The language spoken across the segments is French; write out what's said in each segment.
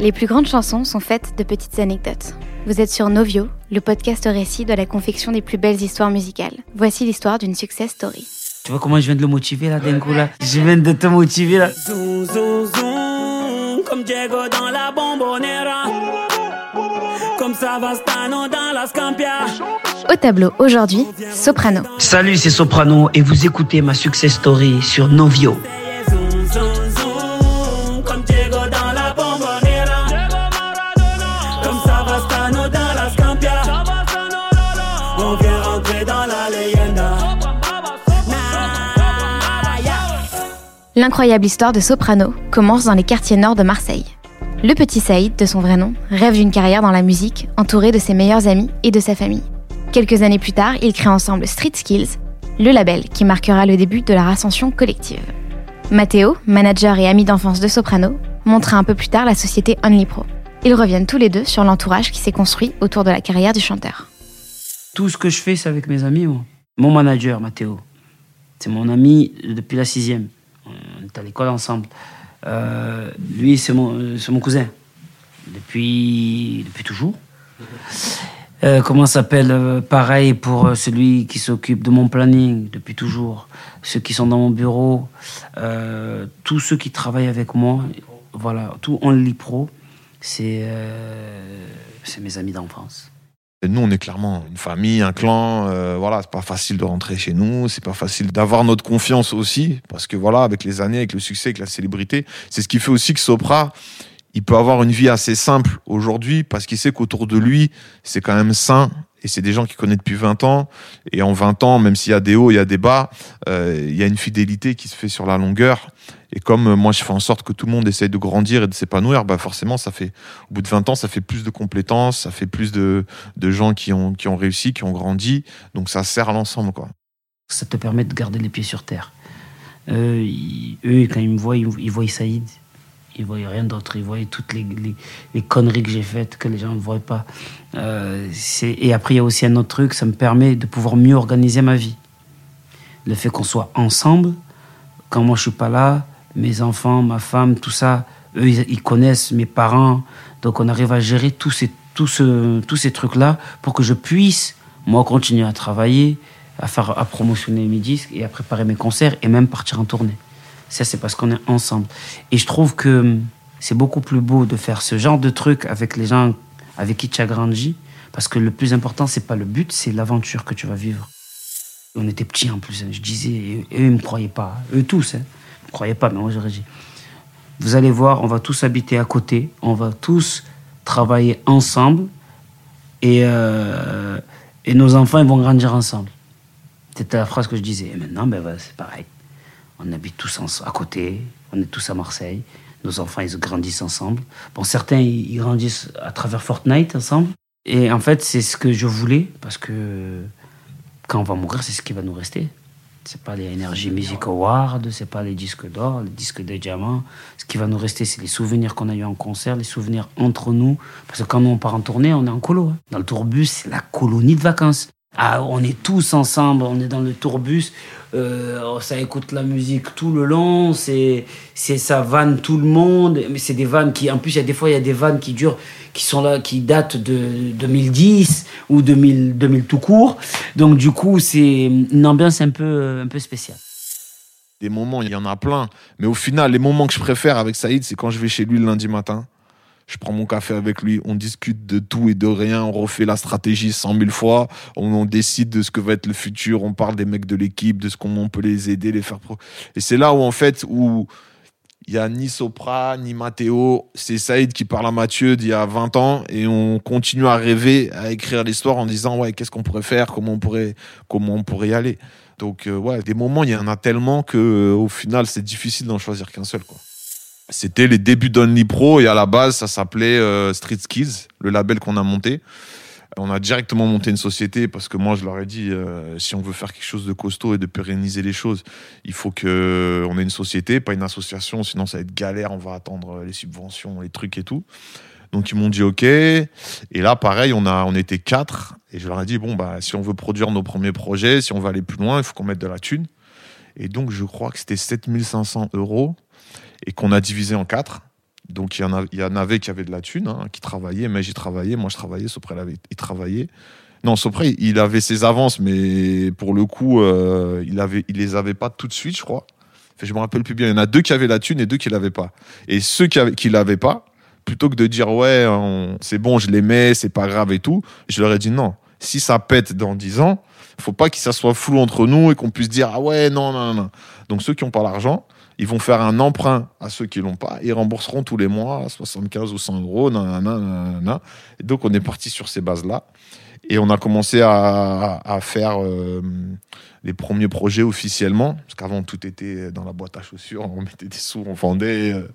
Les plus grandes chansons sont faites de petites anecdotes. Vous êtes sur Novio, le podcast récit de la confection des plus belles histoires musicales. Voici l'histoire d'une success story. Tu vois comment je viens de le motiver là, Denko là? Je viens de te motiver là. Zoom, zoom, zoom, comme Diego dans la bombonera. Comme Savastano dans la Scampia. Au tableau aujourd'hui, Soprano. Salut, c'est Soprano et vous écoutez ma success story sur Novio. Zoom, zoom, zoom, L'incroyable histoire de Soprano commence dans les quartiers nord de Marseille. Le petit Saïd, de son vrai nom, rêve d'une carrière dans la musique, entouré de ses meilleurs amis et de sa famille. Quelques années plus tard, ils créent ensemble Street Skills, le label qui marquera le début de leur ascension collective. Matteo, manager et ami d'enfance de Soprano, montra un peu plus tard la société Only Pro. Ils reviennent tous les deux sur l'entourage qui s'est construit autour de la carrière du chanteur. Tout ce que je fais, c'est avec mes amis. moi. Mon manager, Mathéo, c'est mon ami depuis la sixième. On est à l'école ensemble. Euh, lui, c'est mon, euh, c'est mon cousin. Depuis, depuis toujours. Euh, comment s'appelle Pareil pour celui qui s'occupe de mon planning depuis toujours. Ceux qui sont dans mon bureau. tous ceux qui travaillent avec moi. Voilà, tout Only Pro. C'est c'est mes amis d'enfance. Nous, on est clairement une famille, un clan. euh, voilà, c'est pas facile de rentrer chez nous. C'est pas facile d'avoir notre confiance aussi, parce que voilà, avec les années, avec le succès, avec la célébrité, c'est ce qui fait aussi que Sopra, il peut avoir une vie assez simple aujourd'hui, parce qu'il sait qu'autour de lui, c'est quand même sain. Et c'est des gens qu'il connaît depuis 20 ans. Et en 20 ans, même s'il y a des hauts, il y a des bas, euh, il y a une fidélité qui se fait sur la longueur. Et comme euh, moi, je fais en sorte que tout le monde essaye de grandir et de s'épanouir, bah forcément, ça fait, au bout de 20 ans, ça fait plus de compétences, ça fait plus de, de gens qui ont, qui ont réussi, qui ont grandi. Donc ça sert l'ensemble, quoi. Ça te permet de garder les pieds sur terre. Euh, eux, quand ils me voient, ils, ils voient Saïd. Ils voient rien d'autre. Ils voient toutes les, les, conneries que j'ai faites que les gens ne voient pas. Euh, et après, il y a aussi un autre truc, ça me permet de pouvoir mieux organiser ma vie. Le fait qu'on soit ensemble, quand moi je suis pas là, mes enfants, ma femme, tout ça, eux, ils, connaissent mes parents. Donc on arrive à gérer tous ces, ce, tous ces trucs-là pour que je puisse, moi, continuer à travailler, à, faire, à promotionner mes disques et à préparer mes concerts et même partir en tournée. Ça, c'est parce qu'on est ensemble. Et je trouve que hum, c'est beaucoup plus beau de faire ce genre de truc avec les gens avec qui tu as grandi. Parce que le plus important, c'est pas le but, c'est l'aventure que tu vas vivre. On était petits en plus, hein, je disais, et eux, ils me croyaient pas. Eux tous, hein. Ils me croyaient pas, mais moi, j'aurais dit. Vous allez voir, on va tous habiter à côté, on va tous travailler ensemble, et, euh, et nos enfants, ils vont grandir ensemble. C'était la phrase que je disais. Et maintenant, ben, c'est pareil. On habite tous à côté, on est tous à Marseille. Nos enfants, ils grandissent ensemble. Bon, certains, ils grandissent à travers Fortnite ensemble. Et en fait, c'est ce que je voulais, parce que quand on va mourir, c'est ce qui va nous rester. C'est pas les Energy Music Awards, c'est pas les disques d'or, les disques de diamant. Ce qui va nous rester, c'est les souvenirs qu'on a eu en concert, les souvenirs entre nous. Parce que quand nous, on part en tournée, on est en colo. hein. Dans le tourbus, c'est la colonie de vacances. Ah, on est tous ensemble, on est dans le tourbus, euh, ça écoute la musique tout le long, c'est, ça vanne tout le monde, mais c'est des vannes qui, en plus, il y a des fois, il y a des vannes qui durent, qui sont là, qui datent de 2010 ou 2000, 2000 tout court. Donc, du coup, c'est une ambiance un peu, un peu spéciale. Des moments, il y en a plein. Mais au final, les moments que je préfère avec Saïd, c'est quand je vais chez lui le lundi matin. Je prends mon café avec lui, on discute de tout et de rien, on refait la stratégie cent mille fois, on, décide de ce que va être le futur, on parle des mecs de l'équipe, de ce comment on peut les aider, les faire pro. Et c'est là où, en fait, où il y a ni Sopra, ni Matteo, c'est Saïd qui parle à Mathieu d'il y a 20 ans et on continue à rêver, à écrire l'histoire en disant, ouais, qu'est-ce qu'on pourrait faire, comment on pourrait, comment on pourrait y aller. Donc, euh, ouais, des moments, il y en a tellement que, euh, au final, c'est difficile d'en choisir qu'un seul, quoi. C'était les débuts d'Only Pro et à la base, ça s'appelait euh, Street Skills, le label qu'on a monté. On a directement monté une société parce que moi, je leur ai dit, euh, si on veut faire quelque chose de costaud et de pérenniser les choses, il faut que on ait une société, pas une association, sinon ça va être galère, on va attendre les subventions, les trucs et tout. Donc ils m'ont dit OK. Et là, pareil, on a, on était quatre. Et je leur ai dit bon bah si on veut produire nos premiers projets, si on veut aller plus loin, il faut qu'on mette de la thune. Et donc je crois que c'était 7500 euros et qu'on a divisé en quatre. Donc il y, en avait qui avaient de la thune, hein, qui travaillaient, mais j'y travaillais, moi je travaillais, Sopra il, travaillait. Non, Sopra, il avait ses avances, mais pour le coup, euh, il, avait, les avait pas tout de suite, je crois. Enfin, je me rappelle plus bien. Il y en a deux qui avaient la thune et deux qui l'avaient pas. Et ceux qui, avaient, l'avaient pas, plutôt que de dire ouais, c'est bon, je les mets, c'est pas grave et tout, je leur ai dit non. Si ça pète dans 10 ans, faut pas que ça soit flou entre nous et qu'on puisse dire ah ouais, non, non, non. Donc ceux qui ont pas l'argent, ils vont faire un emprunt à ceux qui l'ont pas et rembourseront tous les mois 75 ou 100 euros. nanana, nanana. Et donc on est parti sur ces bases-là. Et on a commencé à, faire euh, les premiers projets officiellement, parce qu'avant tout était dans la boîte à chaussures, on mettait des sous, on vendait. euh.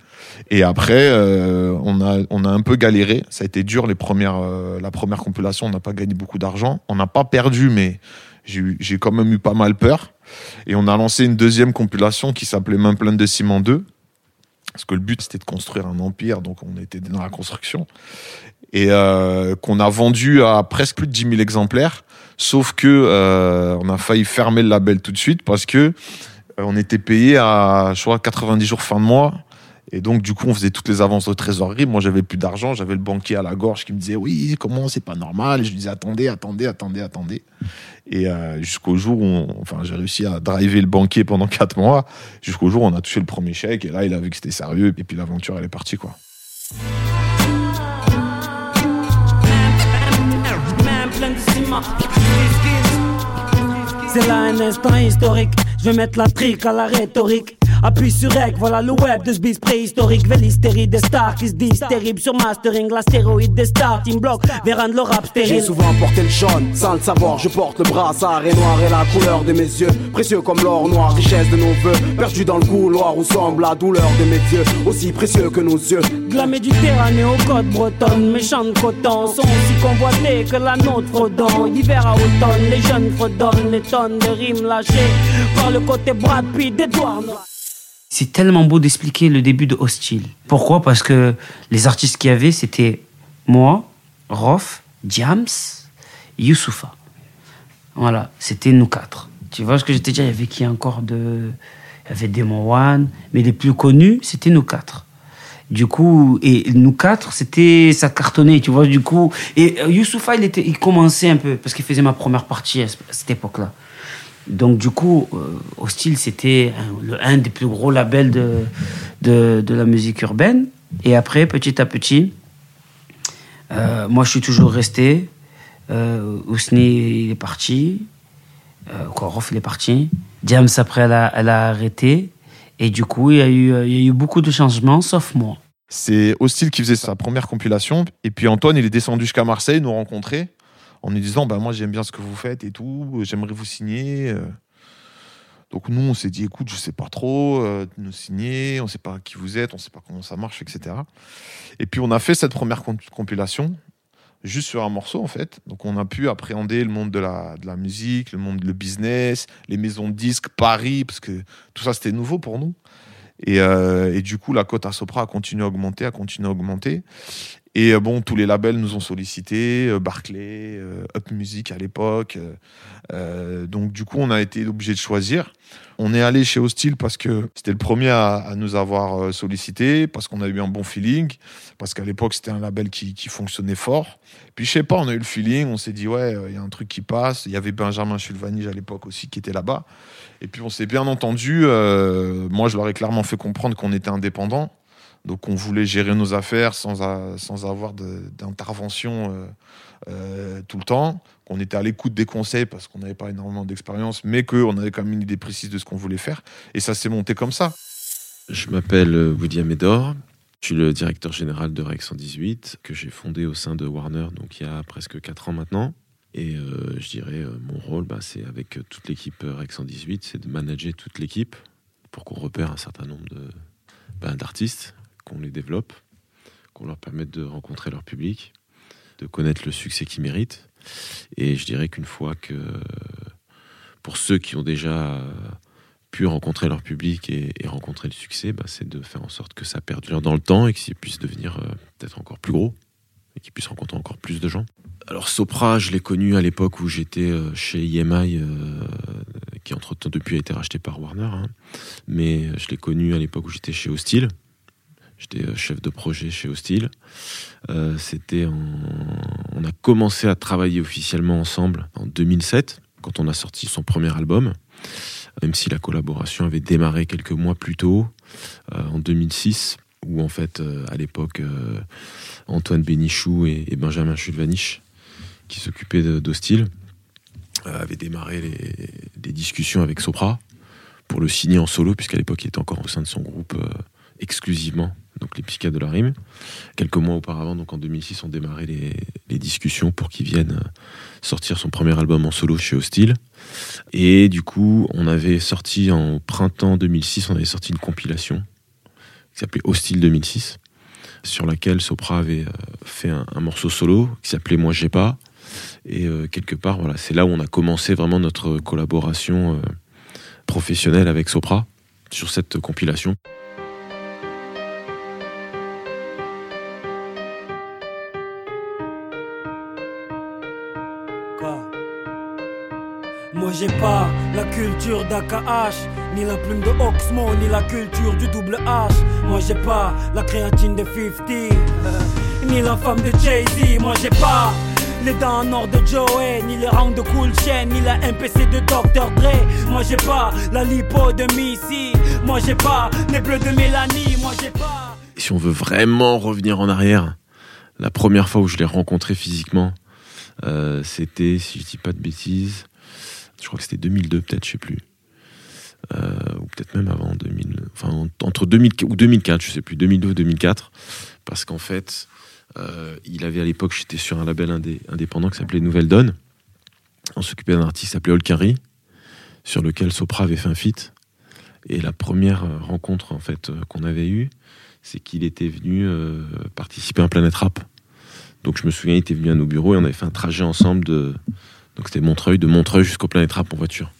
et après, euh, on, a, on a un peu galéré. Ça a été dur les premières, la première compilation, on n'a pas gagné beaucoup d'argent. On n'a pas perdu, mais j'ai quand même eu pas mal peur. Et on a lancé une deuxième compilation qui s'appelait Main pleine de ciment 2. Parce que le but, c'était de construire un empire, donc on était dans la construction. Et euh, qu'on a vendu à presque plus de 10 000 exemplaires. Sauf que euh, on a failli fermer le label tout de suite parce que euh, on était payé à, je crois, 90 jours fin de mois. Et donc, du coup, on faisait toutes les avances de trésorerie. Moi, j'avais plus d'argent. J'avais le banquier à la gorge qui me disait Oui, comment c'est pas normal Et je lui disais Attendez, attendez, attendez, attendez. Et euh, jusqu'au jour où, enfin, j'ai réussi à driver le banquier pendant quatre mois. Jusqu'au jour où on a touché le premier chèque. Et là, il a vu que c'était sérieux. Et puis, l'aventure, elle est partie, quoi. C'est là un instant historique. Je vais mettre la trique à la rhétorique. Appuie sur rec, voilà le web de ce bis préhistorique. Vélistérie des stars qui se disent terribles sur mastering. La stéroïde des stars, team block, de le rap J'ai souvent porté le jaune, sans le savoir, je porte le brassard et noir et la couleur de mes yeux. Précieux comme l'or noir, richesse de nos voeux. Perdu dans le couloir où semble la douleur de mes dieux. Aussi précieux que nos yeux. De la Méditerranée au côte bretonne, méchants de coton sont aussi convoités que la nôtre fredon. D'hiver à automne, les jeunes fredonnent les tonnes de rimes lâchées par le côté Brad Pitt des doigts noirs. C'est tellement beau d'expliquer le début de Hostile. Pourquoi? Parce que les artistes qu'il y avait, c'était moi, Rof, Diams, Youssoufa. Voilà, c'était nous quatre. Tu vois ce que je t'ai dit Il y avait qui encore de. Il y avait Demon mais les plus connus, c'était nous quatre. Du coup, et nous quatre, c'était ça cartonnait, tu vois. Du coup, et euh, Youssoufa, il était, il commençait un peu parce qu'il faisait ma première partie à cette époque-là. Donc du coup, euh, Hostile, c'était un, un des plus gros labels de, de, la musique urbaine. Et après, petit à petit, euh, moi, je suis toujours resté. Euh, Ousni, il est parti. Euh, quoi, Rof, il est parti. Diams, après, elle a, elle a arrêté. Et du coup, il y, a eu, euh, il y a eu beaucoup de changements, sauf moi. C'est Hostile qui faisait sa première compilation. Et puis Antoine, il est descendu jusqu'à Marseille nous rencontrer en nous disant bah, Moi, j'aime bien ce que vous faites et tout, j'aimerais vous signer. euh. Donc nous, on s'est dit Écoute, je sais pas trop, euh, nous signer, on sait pas qui vous êtes, on sait pas comment ça marche, etc. Et puis on a fait cette première comp- compilation juste sur un morceau en fait. Donc on a pu appréhender le monde de la, de la musique, le monde le business, les maisons de disques, Paris, parce que tout ça c'était nouveau pour nous. Et, euh, et du coup, la cote à Sopra a continué à augmenter, a continué à augmenter. Et euh, bon, tous les labels nous ont sollicités, euh, Barclay, euh, Up Music à l'époque. donc du coup, on a été obligé de choisir. On est allé chez Hostile parce que c'était le premier à, nous avoir sollicité, parce qu'on a eu un bon feeling, parce qu'à l'époque, c'était un label qui, fonctionnait fort. Puis je sais pas, on a eu le feeling, on s'est dit, ouais, il y a un truc qui passe. Il y avait Benjamin Chulvanige à l'époque aussi qui était là-bas. Et puis on s'est bien entendu. moi, je leur ai clairement fait comprendre qu'on était indépendant. Donc on voulait gérer nos affaires sans, sans avoir d'intervention euh, euh, tout le temps. Qu'on était à l'écoute des conseils parce qu'on n'avait pas énormément d'expérience, mais qu'on avait quand même une idée précise de ce qu'on voulait faire. Et ça s'est monté comme ça. Je m'appelle euh, Woody Amedor. Je suis le directeur général de Rec 118, que j'ai fondé au sein de Warner, donc il y a presque 4 ans maintenant. Et je dirais, mon rôle, bah, c'est avec toute l'équipe Rec 118, c'est de manager toute l'équipe pour qu'on repère un certain nombre bah, d'artistes, qu'on les développe, qu'on leur permette de rencontrer leur public, de connaître le succès qu'ils méritent. Et je dirais qu'une fois que, pour ceux qui ont déjà pu rencontrer leur public et, rencontrer le succès, bah, c'est de faire en sorte que ça perdure dans le temps et que ça puisse devenir euh, peut-être encore plus gros et qu'ils puissent rencontrer encore plus de gens. Alors Sopra, je l'ai connu à l'époque où j'étais euh, chez EMI, euh, qui entre-temps depuis a été racheté par Warner, hein. mais je l'ai connu à l'époque où j'étais chez Hostile. J'étais euh, chef de projet chez Hostile. Euh, on a commencé à travailler officiellement ensemble en 2007, quand on a sorti son premier album, même si la collaboration avait démarré quelques mois plus tôt, en 2006, où en fait, à l'époque, Antoine Bénichou et, Benjamin Chulvanich, qui s'occupaient d'Hostile, avaient démarré les, les, discussions avec Sopra pour le signer en solo, puisqu'à l'époque il était encore au sein de son groupe exclusivement donc les psychiatres de la rime. Quelques mois auparavant, donc en 2006, on démarrait les, les discussions pour qu'il vienne euh, sortir son premier album en solo chez Hostile. Et du coup, on avait sorti en printemps 2006, on avait sorti une compilation qui s'appelait Hostile 2006, sur laquelle Sopra avait euh, fait un, morceau solo qui s'appelait Moi j'ai pas. Et euh, quelque part, voilà, c'est là où on a commencé vraiment notre collaboration professionnelle avec Sopra sur cette compilation. J'ai pas la culture d'AKH, ni la plume de Oxmo, ni la culture du double H. Moi j'ai pas la créatine de 50, ni la femme de Jay-Z. Moi j'ai pas les dents en or de Joey, ni les rangs de Cool Chain, ni la MPC de Dr. Dre. Moi j'ai pas la lipo de Missy, moi j'ai pas les bleus de Mélanie, moi j'ai pas. Si on veut vraiment revenir en arrière, la première fois où je l'ai rencontré physiquement, euh, c'était, si je dis pas de bêtises, je crois que c'était 2002 peut-être, je sais plus. Euh, ou peut-être même avant 2000, enfin entre 2000 ou 2004, je sais plus, 2002 ou 2004, parce qu'en fait, euh, il avait à l'époque, j'étais sur un label indépendant qui s'appelait Nouvelle Donne. On s'occupait d'un artiste qui s'appelait Olkari, sur lequel Sopra avait fait un feat. Et la première euh, rencontre en fait qu'on avait eue, c'est qu'il était venu participer à un Planète Rap. Donc je me souviens, il était venu à nos bureaux et on avait fait un trajet ensemble de donc c'était Montreuil, de Montreuil jusqu'au Planète Rap en voiture.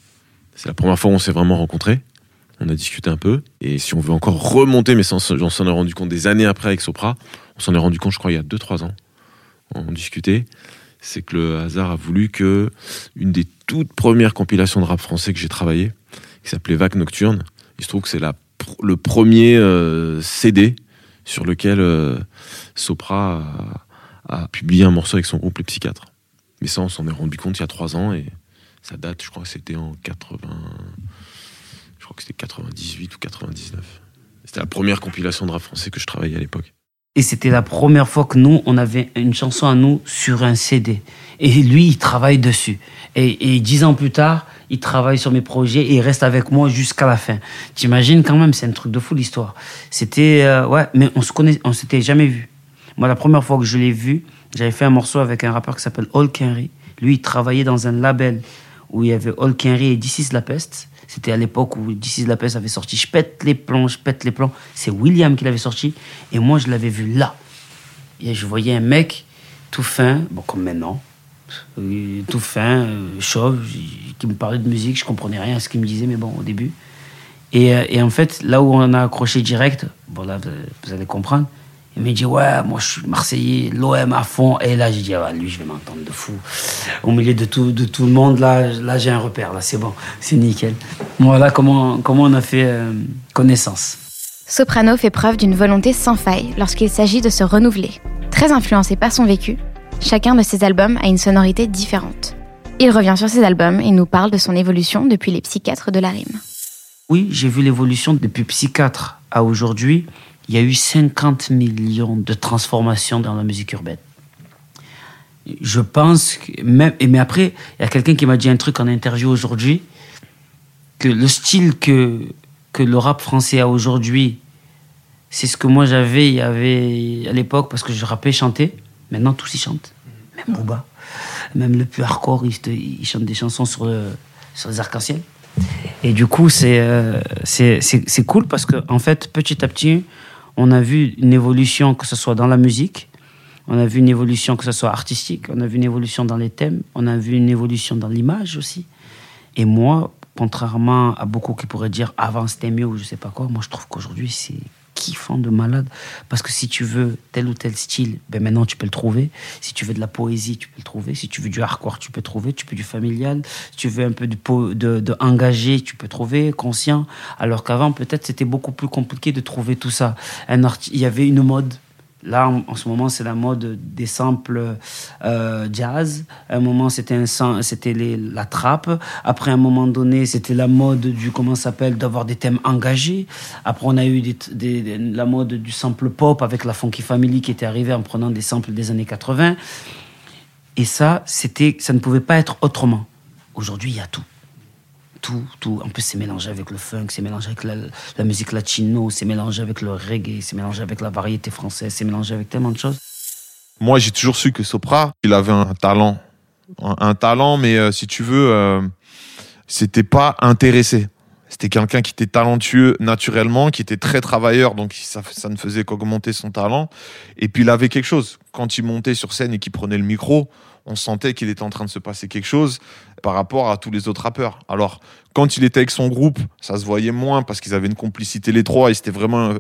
C'est la première fois où on s'est vraiment rencontrés. On a discuté un peu. Et si on veut encore remonter, mais on s'en est rendu compte des années après avec Sopra, on s'en est rendu compte, je crois, il y a 2-3 ans. On discutait. C'est que le hasard a voulu que une des toutes premières compilations de rap français que j'ai travaillé, qui s'appelait Vague Nocturne, il se trouve que c'est le premier euh, CD sur lequel euh, Sopra a, a publié un morceau avec son groupe Les Psychiatres. Mais ça, on s'en est rendu compte il y a trois ans et ça date, je crois que c'était en 80. Je crois que c'était 98 ou 99. C'était la première compilation de rap français que je travaillais à l'époque. Et c'était la première fois que nous, on avait une chanson à nous sur un CD. Et lui, il travaille dessus. Et, dix ans plus tard, il travaille sur mes projets et il reste avec moi jusqu'à la fin. T'imagines quand même, c'est un truc de fou l'histoire. C'était, euh, ouais, mais on se connaît, on s'était jamais vu. Moi, la première fois que je l'ai vu, j'avais fait un morceau avec un rappeur qui s'appelle Hulk Henry. Lui, il travaillait dans un label où il y avait Hulk Henry et This La Peste. C'était à l'époque où This La Peste avait sorti Je pète les plombs, je pète les plombs. C'est William qui l'avait sorti. Et moi, je l'avais vu là. Et je voyais un mec tout fin, bon, comme maintenant, euh, tout fin, euh, chauve, qui me parlait de musique. Je comprenais rien à ce qu'il me disait, mais bon, au début. Et, euh, et, en fait, là où on a accroché direct, bon là, vous allez comprendre, il m'a dit, ouais, moi je suis Marseillais, l'OM à fond. Et là, j'ai dit, ah, lui, je vais m'entendre de fou. Au milieu de tout, de tout le monde, là, là j'ai un repère, là, c'est bon, c'est nickel. Voilà comment, comment on a fait euh, connaissance? Soprano fait preuve d'une volonté sans faille lorsqu'il s'agit de se renouveler. Très influencé par son vécu, chacun de ses albums a une sonorité différente. Il revient sur ses albums et nous parle de son évolution depuis les psychiatres de la rime. Oui, j'ai vu l'évolution depuis psychiatre à aujourd'hui il y a eu 50 millions de transformations dans la musique urbaine. Je pense même, mais après, il y a quelqu'un qui m'a dit un truc en interview aujourd'hui, que le style que, que le rap français a aujourd'hui, c'est ce que moi j'avais il y avait à l'époque parce que je rappais, chantais. Maintenant, tous y chantent. Même Booba. Même le plus hardcore, il, chante des chansons sur, sur les arcs-en-ciel. Et du coup, c'est euh, c'est cool parce que, en fait, petit à petit, on a vu une évolution, que ce soit dans la musique, on a vu une évolution, que ce soit artistique, on a vu une évolution dans les thèmes, on a vu une évolution dans l'image aussi. Et moi, contrairement à beaucoup qui pourraient dire avant c'était mieux ou je sais pas quoi, moi je trouve qu'aujourd'hui c'est kiffant de malade. Parce que si tu veux tel ou tel style, ben maintenant tu peux le trouver. Si tu veux de la poésie, tu peux le trouver. Si tu veux du hardcore, tu peux trouver. Tu peux du familial. Si tu veux un peu de, de, de engagé, tu peux trouver, conscient. Alors qu'avant, peut-être, c'était beaucoup plus compliqué de trouver tout ça. Un il y avait une mode Là, en, ce moment, c'est la mode des samples euh, jazz. À un moment, c'était c'était la trappe. Après, à un moment donné, c'était la mode du comment s'appelle d'avoir des thèmes engagés. Après, on a eu la mode du sample pop avec la Funky Family qui était arrivée en prenant des samples des années 80. Et ça, c'était, ça ne pouvait pas être autrement. Aujourd'hui, il y a tout tout, tout. En plus, c'est mélangé avec le funk, c'est mélangé avec la, musique latino, c'est mélangé avec le reggae, c'est mélangé avec la variété française, c'est mélangé avec tellement de choses. Moi, j'ai toujours su que Sopra, il avait un talent. Un, talent, mais euh, si tu veux, euh, c'était pas intéressé. C'était quelqu'un qui était talentueux naturellement, qui était très travailleur, donc ça, ça ne faisait qu'augmenter son talent. Et puis il avait quelque chose. Quand il montait sur scène et qu'il prenait le micro, on sentait qu'il était en train de se passer quelque chose par rapport à tous les autres rappeurs. Alors, quand il était avec son groupe, ça se voyait moins parce qu'ils avaient une complicité les trois et c'était vraiment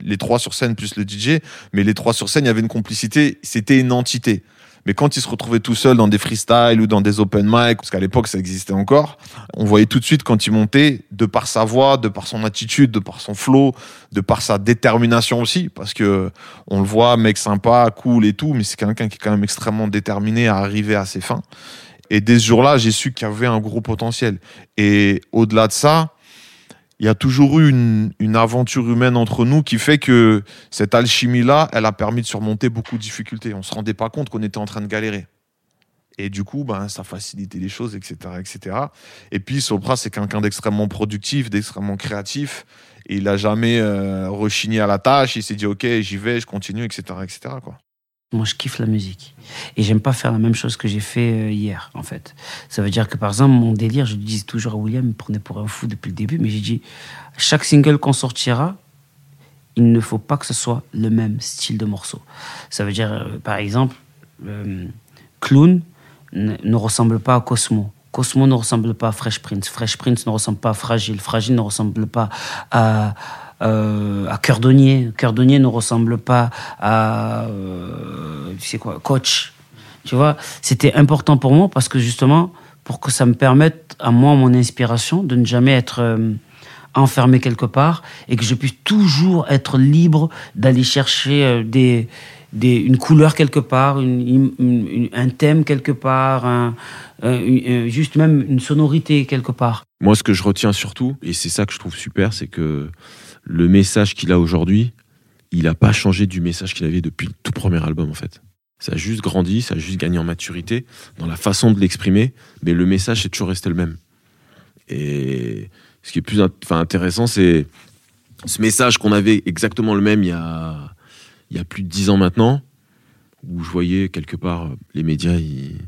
les trois sur scène plus le DJ. Mais les trois sur scène, il y avait une complicité, c'était une entité. Mais quand il se retrouvait tout seul dans des freestyles ou dans des open mic, parce qu'à l'époque ça existait encore, on voyait tout de suite quand il montait, de par sa voix, de par son attitude, de par son flow, de par sa détermination aussi, parce que on le voit, mec sympa, cool et tout, mais c'est quelqu'un qui est quand même extrêmement déterminé à arriver à ses fins. Et dès ce jour-là, j'ai su qu'il y avait un gros potentiel. Et au-delà de ça, il y a toujours eu une, une, aventure humaine entre nous qui fait que cette alchimie-là, elle a permis de surmonter beaucoup de difficultés. On se rendait pas compte qu'on était en train de galérer. Et du coup, ben, ça facilitait les choses, etc., etc. Et puis, Sopra, c'est quelqu'un d'extrêmement productif, d'extrêmement créatif. Et il n'a jamais euh, rechigné à la tâche. Il s'est dit, OK, j'y vais, je continue, etc., etc., quoi. Moi, je kiffe la musique. Et j'aime pas faire la même chose que j'ai fait euh, hier, en fait. Ça veut dire que, par exemple, mon délire, je dis toujours à William, il me prenait pour un fou depuis le début, mais j'ai dit, chaque single qu'on sortira, il ne faut pas que ce soit le même style de morceau. Ça veut dire, euh, par exemple, euh, Clown ne ressemble pas à Cosmo. Cosmo ne ressemble pas à Fresh Prince. Fresh Prince ne ressemble pas à Fragile. Fragile ne ressemble pas à euh, à Cœurdonnier. Cœurdonnier ne ressemble pas à, euh, tu quoi, Coach. Tu vois, c'était important pour moi parce que justement, pour que ça me permette à moi, mon inspiration, de ne jamais être euh, enfermé quelque part et que je puisse toujours être libre d'aller chercher euh, des, des, une couleur quelque part, un thème quelque part, un, juste même une sonorité quelque part. Moi, ce que je retiens surtout, et c'est ça que je trouve super, c'est que le message qu'il a aujourd'hui, il n'a pas changé du message qu'il avait depuis le tout premier album en fait. Ça a juste grandi, ça a juste gagné en maturité dans la façon de l'exprimer, mais le message est toujours resté le même. Et ce qui est plus intéressant, c'est ce message qu'on avait exactement le même il y a, il y a plus de dix ans maintenant, où je voyais quelque part les médias, ils,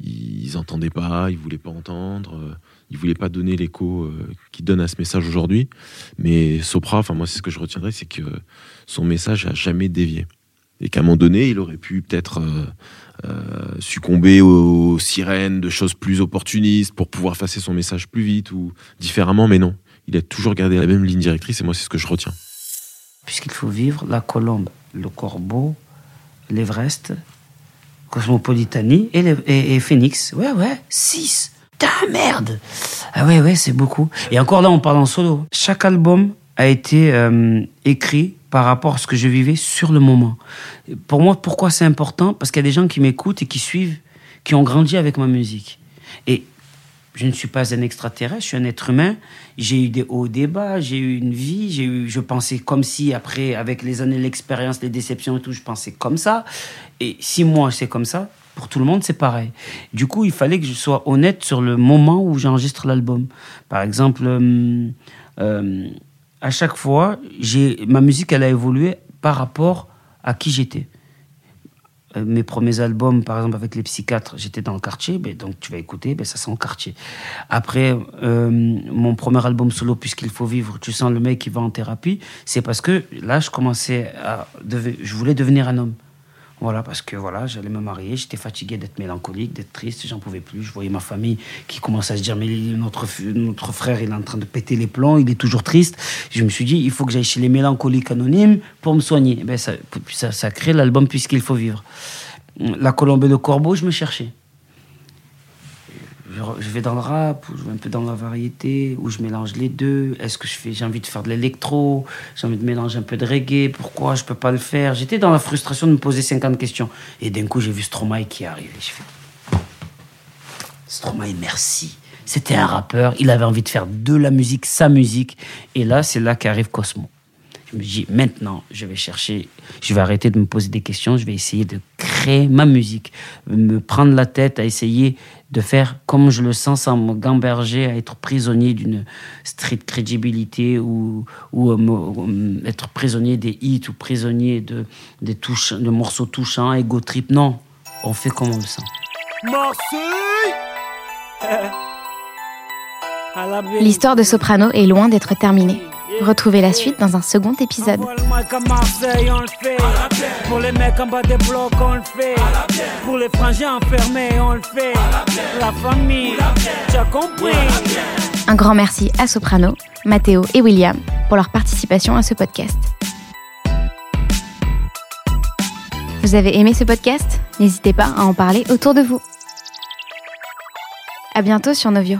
ils entendaient pas, ils voulaient pas entendre il voulait pas donner l'écho euh, qu'il donne à ce message aujourd'hui. Mais Sopra, enfin moi c'est ce que je retiendrai, c'est que son message a jamais dévié. Et qu'à un moment donné, il aurait pu peut-être euh, euh, succomber aux, sirènes de choses plus opportunistes pour pouvoir passer son message plus vite ou différemment, mais non. Il a toujours gardé la même ligne directrice et moi c'est ce que je retiens. Puisqu'il faut vivre, la colombe, le corbeau, l'Everest, Cosmopolitanie et, Phoenix. Ouais, ouais, six putain, merde Ah ouais, ouais, c'est beaucoup. Et encore là, on parle en solo. Chaque album a été euh, écrit par rapport à ce que je vivais sur le moment. Pour moi, pourquoi c'est important? Parce qu'il y a des gens qui m'écoutent et qui suivent, qui ont grandi avec ma musique. Et je ne suis pas un extraterrestre, je suis un être humain. J'ai eu des hauts, des bas, j'ai eu une vie, j'ai eu, je pensais comme si, après, avec les années, l'expérience, les déceptions et tout, je pensais comme ça. Et si moi, c'est comme ça, pour tout le monde, c'est pareil. Du coup, il fallait que je sois honnête sur le moment où j'enregistre l'album. Par exemple, euh, euh, à chaque fois, ma musique, elle a évolué par rapport à qui j'étais. Euh, mes premiers albums, par exemple, avec les psychiatres, j'étais dans le quartier, ben, donc tu vas écouter, ben, ça sent le quartier. Après, mon premier album solo, Puisqu'il faut vivre, tu sens le mec qui va en thérapie, c'est parce que là, je commençais à. Je voulais devenir un homme Voilà, parce que voilà, j'allais me marier, j'étais fatigué d'être mélancolique, d'être triste, j'en pouvais plus. Je voyais ma famille qui commençait à se dire mais notre, notre frère, il est en train de péter les plombs, il est toujours triste. Je me suis dit, il faut que j'aille chez les mélancoliques anonymes pour me soigner. Eh ben, ça, ça, ça crée l'album Puisqu'il faut vivre. La colombe de Corbeau, je me cherchais je vais dans le rap, ou je vais un peu dans la variété, ou je mélange les deux. Est-ce que je fais, j'ai envie de faire de l'électro, j'ai envie de mélanger un peu de reggae, pourquoi je peux pas le faire? J'étais dans la frustration de me poser 50 questions. Et d'un coup, j'ai vu Stromae qui arrive. Et je fais Stromae, merci. C'était un rappeur, il avait envie de faire de la musique, sa musique. Et là, c'est là qu'arrive Cosmo. Je me dis, maintenant, je vais chercher, je vais arrêter de me poser des questions, je vais essayer de créer ma musique, me prendre la tête à essayer de faire comme je le sens sans me gamberger à être prisonnier d'une street crédibilité ou, ou euh, être prisonnier des hits ou prisonnier de, des touches, de morceaux touchants, ego trip. Non, on fait comme on le sent. L'histoire de Soprano est loin d'être terminée. Retrouvez la suite dans un second épisode. Pour les mecs en bas des blocs, on le fait. Pour les frangins enfermés, on le fait. La famille, tu as compris. Un grand merci à Soprano, Matteo et William pour leur participation à ce podcast. Vous avez aimé ce podcast? N'hésitez pas à en parler autour de vous. À bientôt sur Novio.